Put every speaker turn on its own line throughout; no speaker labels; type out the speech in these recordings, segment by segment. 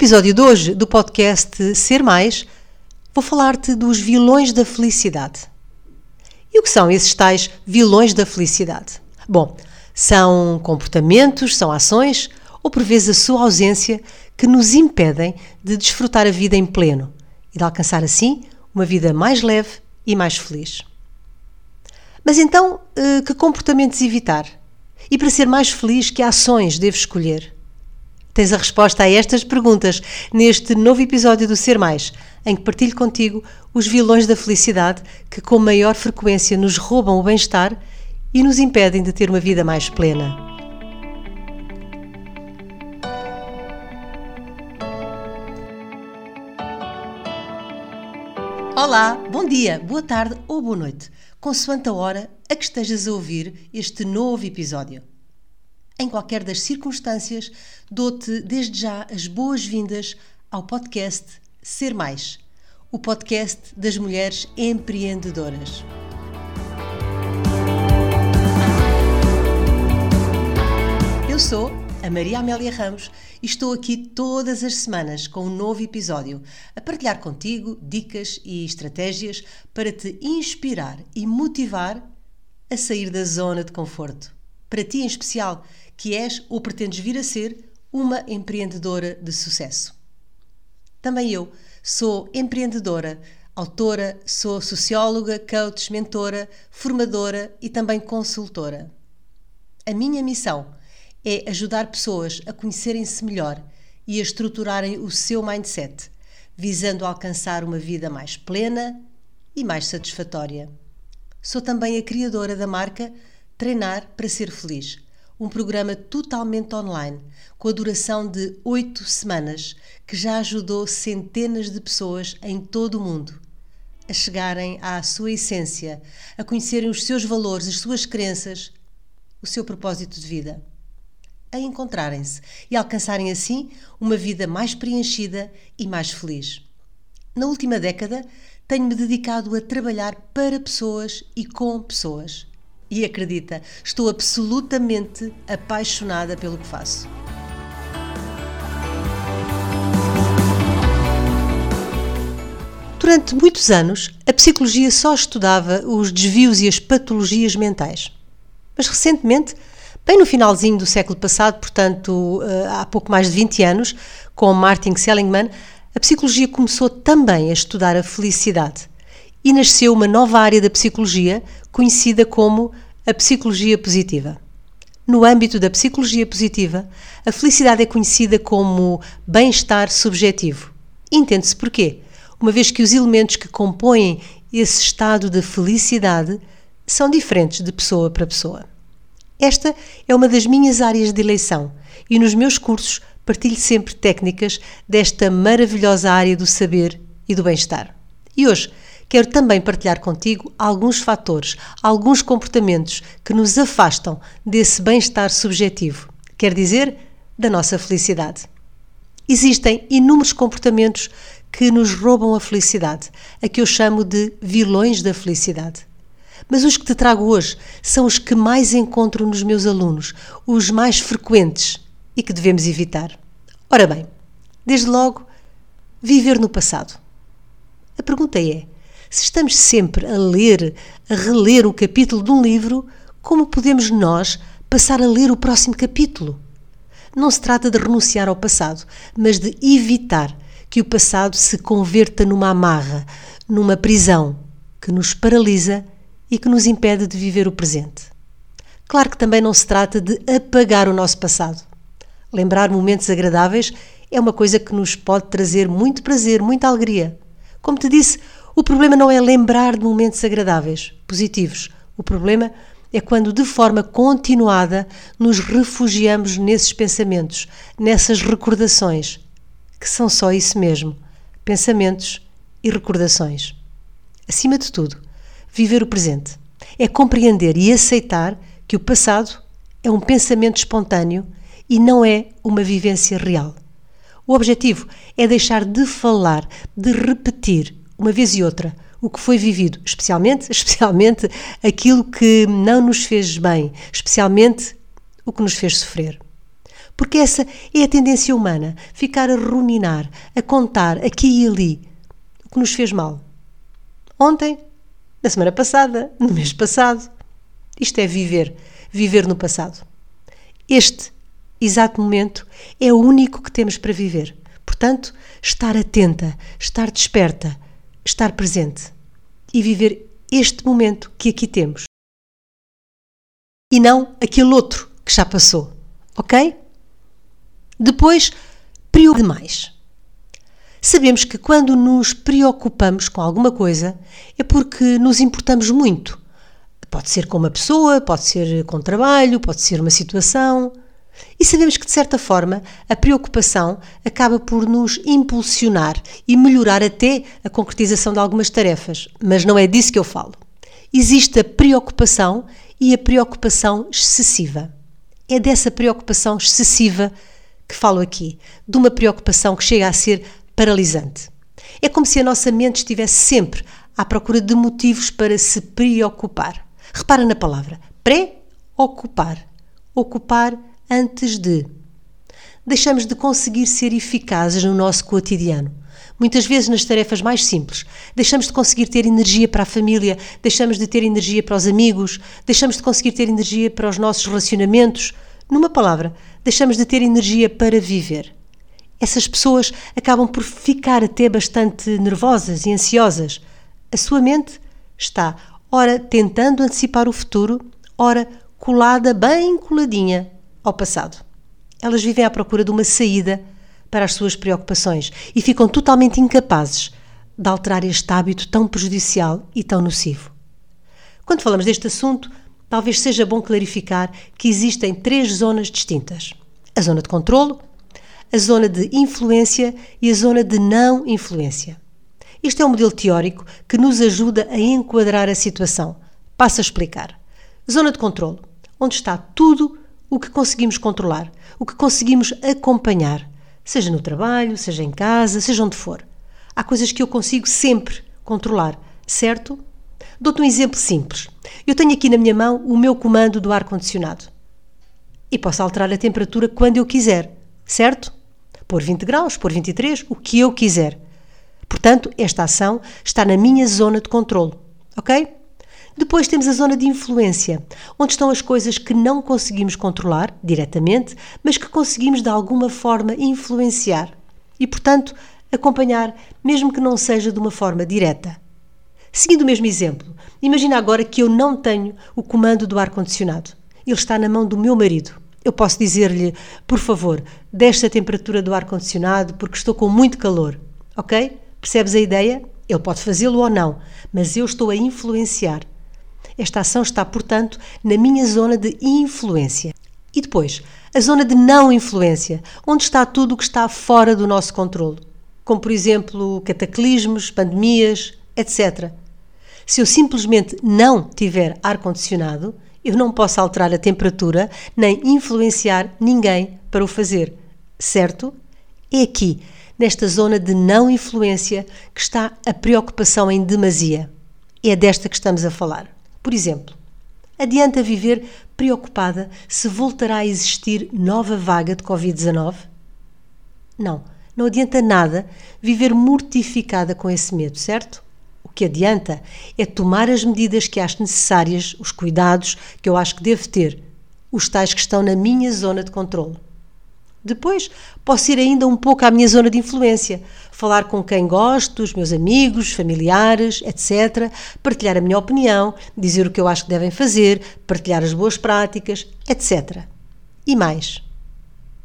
episódio de hoje do podcast Ser Mais, vou falar-te dos vilões da felicidade. E o que são esses tais vilões da felicidade? Bom, são comportamentos, são ações ou por vezes a sua ausência que nos impedem de desfrutar a vida em pleno e de alcançar assim uma vida mais leve e mais feliz. Mas então, eh, que comportamentos evitar? E para ser mais feliz, que ações devo escolher? Tens a resposta a estas perguntas neste novo episódio do Ser Mais, em que partilho contigo os vilões da felicidade que com maior frequência nos roubam o bem-estar e nos impedem de ter uma vida mais plena. Olá, bom dia, boa tarde ou boa noite, consoante a hora a que estejas a ouvir este novo episódio. Em qualquer das circunstâncias, dou-te desde já as boas-vindas ao podcast Ser Mais, o podcast das mulheres empreendedoras. Eu sou a Maria Amélia Ramos e estou aqui todas as semanas com um novo episódio a partilhar contigo dicas e estratégias para te inspirar e motivar a sair da zona de conforto. Para ti em especial, que és ou pretendes vir a ser uma empreendedora de sucesso. Também eu sou empreendedora, autora, sou socióloga, coach, mentora, formadora e também consultora. A minha missão é ajudar pessoas a conhecerem-se melhor e a estruturarem o seu mindset, visando alcançar uma vida mais plena e mais satisfatória. Sou também a criadora da marca Treinar para Ser Feliz um programa totalmente online, com a duração de oito semanas, que já ajudou centenas de pessoas em todo o mundo a chegarem à sua essência, a conhecerem os seus valores, as suas crenças, o seu propósito de vida, a encontrarem-se e alcançarem assim uma vida mais preenchida e mais feliz. Na última década, tenho-me dedicado a trabalhar para pessoas e com pessoas e acredita, estou absolutamente apaixonada pelo que faço. Durante muitos anos, a psicologia só estudava os desvios e as patologias mentais. Mas recentemente, bem no finalzinho do século passado, portanto eh, há pouco mais de 20 anos, com Martin Seligman, a psicologia começou também a estudar a felicidade e nasceu uma nova área da psicologia conhecida como a psicologia positiva. No âmbito da psicologia positiva, a felicidade é conhecida como bem-estar subjetivo. Entende-se porquê? Uma vez que os elementos que compõem esse estado de felicidade são diferentes de pessoa para pessoa. Esta é uma das minhas áreas de eleição e nos meus cursos partilho sempre técnicas desta maravilhosa área do saber e do bem-estar. E hoje quero também partilhar contigo alguns fatores, alguns comportamentos que nos afastam desse bem-estar subjetivo, quer dizer, da nossa felicidade. Existem inúmeros comportamentos que nos roubam a felicidade, a que eu chamo de vilões da felicidade. Mas os que te trago hoje são os que mais encontro nos meus alunos, os mais frequentes e que devemos evitar. Ora bem, desde logo, viver no passado. A pergunta é: se estamos sempre a ler, a reler o capítulo de um livro, como podemos nós passar a ler o próximo capítulo? Não se trata de renunciar ao passado, mas de evitar que o passado se converta numa amarra, numa prisão que nos paralisa e que nos impede de viver o presente. Claro que também não se trata de apagar o nosso passado. Lembrar momentos agradáveis é uma coisa que nos pode trazer muito prazer, muita alegria. Como te disse, o problema não é lembrar de momentos agradáveis, positivos. O problema é quando, de forma continuada, nos refugiamos nesses pensamentos, nessas recordações, que são só isso mesmo: pensamentos e recordações. Acima de tudo, viver o presente é compreender e aceitar que o passado é um pensamento espontâneo e não é uma vivência real. O objetivo é deixar de falar, de repetir uma vez e outra, o que foi vivido, especialmente, especialmente aquilo que não nos fez bem, especialmente o que nos fez sofrer. Porque essa é a tendência humana, ficar a ruminar, a contar aqui e ali o que nos fez mal. Ontem, na semana passada, no mês passado. Isto é viver, viver no passado. Este exato momento é o único que temos para viver. Portanto, estar atenta, estar desperta, estar presente e viver este momento que aqui temos. E não aquele outro que já passou. Ok? Depois, preocupe demais. Sabemos que quando nos preocupamos com alguma coisa é porque nos importamos muito. Pode ser com uma pessoa, pode ser com trabalho, pode ser uma situação. E sabemos que, de certa forma, a preocupação acaba por nos impulsionar e melhorar até a concretização de algumas tarefas. Mas não é disso que eu falo. Existe a preocupação e a preocupação excessiva. É dessa preocupação excessiva que falo aqui, de uma preocupação que chega a ser paralisante. É como se a nossa mente estivesse sempre à procura de motivos para se preocupar. Repara na palavra pré-ocupar. Ocupar antes de. Deixamos de conseguir ser eficazes no nosso cotidiano. Muitas vezes nas tarefas mais simples. Deixamos de conseguir ter energia para a família, deixamos de ter energia para os amigos, deixamos de conseguir ter energia para os nossos relacionamentos. Numa palavra, deixamos de ter energia para viver essas pessoas acabam por ficar até bastante nervosas e ansiosas. A sua mente está, ora tentando antecipar o futuro, ora colada, bem coladinha ao passado. Elas vivem à procura de uma saída para as suas preocupações e ficam totalmente incapazes de alterar este hábito tão prejudicial e tão nocivo. Quando falamos deste assunto, talvez seja bom clarificar que existem três zonas distintas: a zona de controlo, a zona de influência e a zona de não influência. Este é um modelo teórico que nos ajuda a enquadrar a situação. Passo a explicar. Zona de controle, onde está tudo o que conseguimos controlar, o que conseguimos acompanhar, seja no trabalho, seja em casa, seja onde for. Há coisas que eu consigo sempre controlar, certo? Dou-te um exemplo simples. Eu tenho aqui na minha mão o meu comando do ar-condicionado. E posso alterar a temperatura quando eu quiser, certo? pôr 20 graus, pôr 23, o que eu quiser. Portanto, esta ação está na minha zona de controle, ok? Depois temos a zona de influência, onde estão as coisas que não conseguimos controlar diretamente, mas que conseguimos de alguma forma influenciar e, portanto, acompanhar, mesmo que não seja de uma forma direta. Seguindo o mesmo exemplo, imagina agora que eu não tenho o comando do ar-condicionado. Ele está na mão do meu marido. Eu posso dizer-lhe, por favor, deixe a temperatura do ar-condicionado porque estou com muito calor. Ok? Percebes a ideia? Ele pode fazê-lo ou não, mas eu estou a influenciar. Esta ação está, portanto, na minha zona de influência. E depois, a zona de não influência, onde está tudo o que está fora do nosso controle, como por exemplo cataclismos, pandemias, etc. Se eu simplesmente não tiver ar-condicionado, eu não posso alterar a temperatura nem influenciar ninguém para o fazer, certo? É aqui, nesta zona de não influência, que está a preocupação em demasia. É desta que estamos a falar. Por exemplo, adianta viver preocupada se voltará a existir nova vaga de Covid-19? Não, não adianta nada viver mortificada com esse medo, certo? O que adianta é tomar as medidas que acho necessárias, os cuidados que eu acho que devo ter, os tais que estão na minha zona de controle. Depois posso ir ainda um pouco à minha zona de influência, falar com quem gosto, os meus amigos, familiares, etc., partilhar a minha opinião, dizer o que eu acho que devem fazer, partilhar as boas práticas, etc. E mais.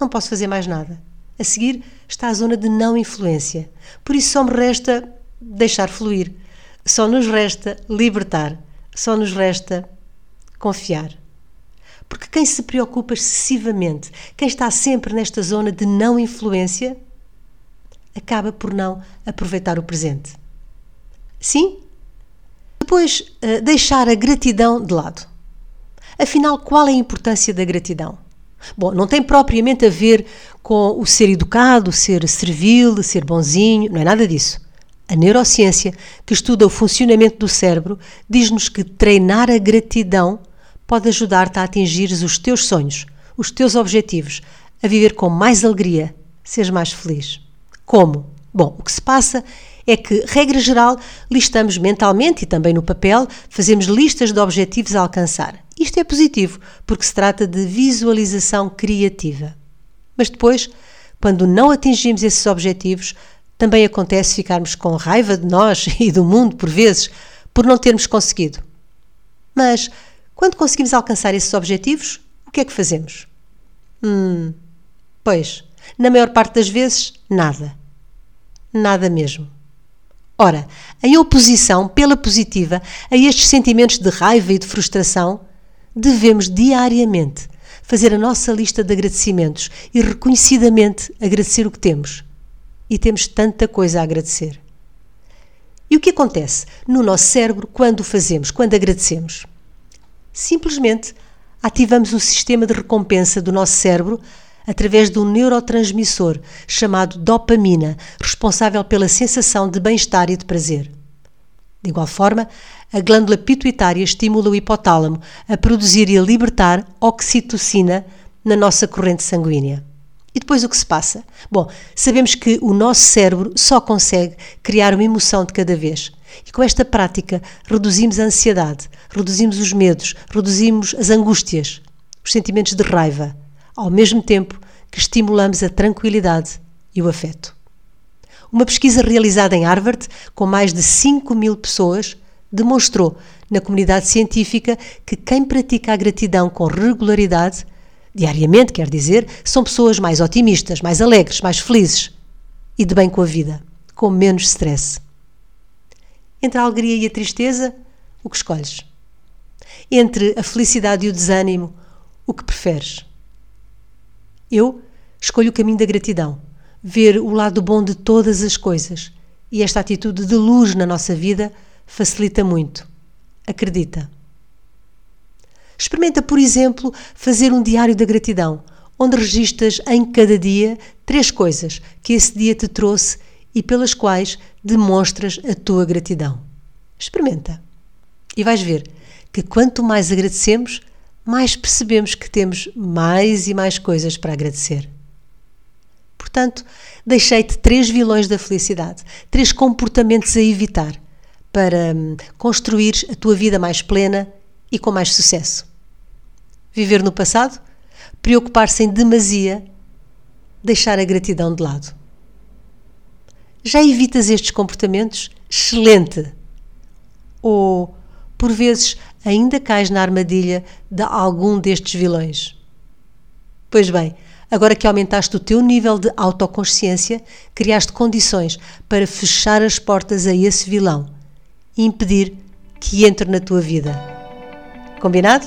Não posso fazer mais nada. A seguir está a zona de não influência. Por isso só me resta deixar fluir. Só nos resta libertar, só nos resta confiar. Porque quem se preocupa excessivamente, quem está sempre nesta zona de não influência, acaba por não aproveitar o presente. Sim? Depois, uh, deixar a gratidão de lado. Afinal, qual é a importância da gratidão? Bom, não tem propriamente a ver com o ser educado, ser servil, ser bonzinho, não é nada disso. A neurociência, que estuda o funcionamento do cérebro, diz-nos que treinar a gratidão pode ajudar-te a atingir os teus sonhos, os teus objetivos, a viver com mais alegria, seres mais feliz. Como? Bom, o que se passa é que, regra geral, listamos mentalmente e também no papel, fazemos listas de objetivos a alcançar. Isto é positivo, porque se trata de visualização criativa. Mas depois, quando não atingimos esses objetivos, também acontece ficarmos com raiva de nós e do mundo, por vezes, por não termos conseguido. Mas, quando conseguimos alcançar esses objetivos, o que é que fazemos? Hum, pois, na maior parte das vezes, nada. Nada mesmo. Ora, em oposição, pela positiva, a estes sentimentos de raiva e de frustração, devemos diariamente fazer a nossa lista de agradecimentos e reconhecidamente agradecer o que temos. E temos tanta coisa a agradecer. E o que acontece no nosso cérebro quando o fazemos, quando agradecemos? Simplesmente ativamos o sistema de recompensa do nosso cérebro através de um neurotransmissor chamado dopamina, responsável pela sensação de bem-estar e de prazer. De igual forma, a glândula pituitária estimula o hipotálamo a produzir e a libertar oxitocina na nossa corrente sanguínea. E depois o que se passa? Bom, sabemos que o nosso cérebro só consegue criar uma emoção de cada vez. E com esta prática reduzimos a ansiedade, reduzimos os medos, reduzimos as angústias, os sentimentos de raiva, ao mesmo tempo que estimulamos a tranquilidade e o afeto. Uma pesquisa realizada em Harvard, com mais de 5 mil pessoas, demonstrou na comunidade científica que quem pratica a gratidão com regularidade, diariamente quer dizer, são pessoas mais otimistas, mais alegres, mais felizes e de bem com a vida, com menos stress. Entre a alegria e a tristeza, o que escolhes? Entre a felicidade e o desânimo, o que preferes? Eu escolho o caminho da gratidão, ver o lado bom de todas as coisas. E esta atitude de luz na nossa vida facilita muito. Acredita. Experimenta, por exemplo, fazer um diário da gratidão, onde registas em cada dia três coisas que esse dia te trouxe e pelas quais demonstras a tua gratidão. Experimenta. E vais ver que quanto mais agradecemos, mais percebemos que temos mais e mais coisas para agradecer. Portanto, deixei-te três vilões da felicidade, três comportamentos a evitar para hum, construir a tua vida mais plena e com mais sucesso. Viver no passado, preocupar-se em demasia, deixar a gratidão de lado. Já evitas estes comportamentos? Excelente! Ou, por vezes, ainda cais na armadilha de algum destes vilões. Pois bem, agora que aumentaste o teu nível de autoconsciência, criaste condições para fechar as portas a esse vilão e impedir que entre na tua vida. Combinado?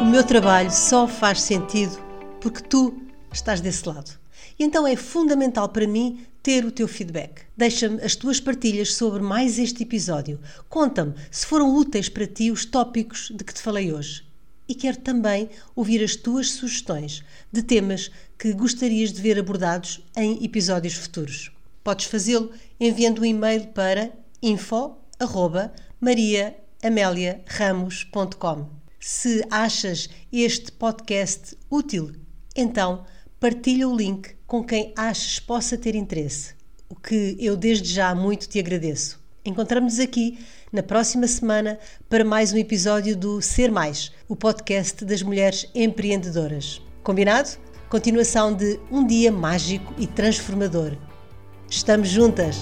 O meu trabalho só faz sentido porque tu estás desse lado. E então é fundamental para mim ter o teu feedback. Deixa-me as tuas partilhas sobre mais este episódio. Conta-me se foram úteis para ti os tópicos de que te falei hoje. E quero também ouvir as tuas sugestões de temas que gostarias de ver abordados em episódios futuros. Podes fazê-lo enviando um e-mail para info@mariaameliaramos.com. Se achas este podcast útil, então partilha o link com quem achas possa ter interesse, o que eu desde já muito te agradeço. Encontramos-nos aqui na próxima semana para mais um episódio do Ser Mais, o podcast das mulheres empreendedoras. Combinado? Continuação de um dia mágico e transformador. Estamos juntas!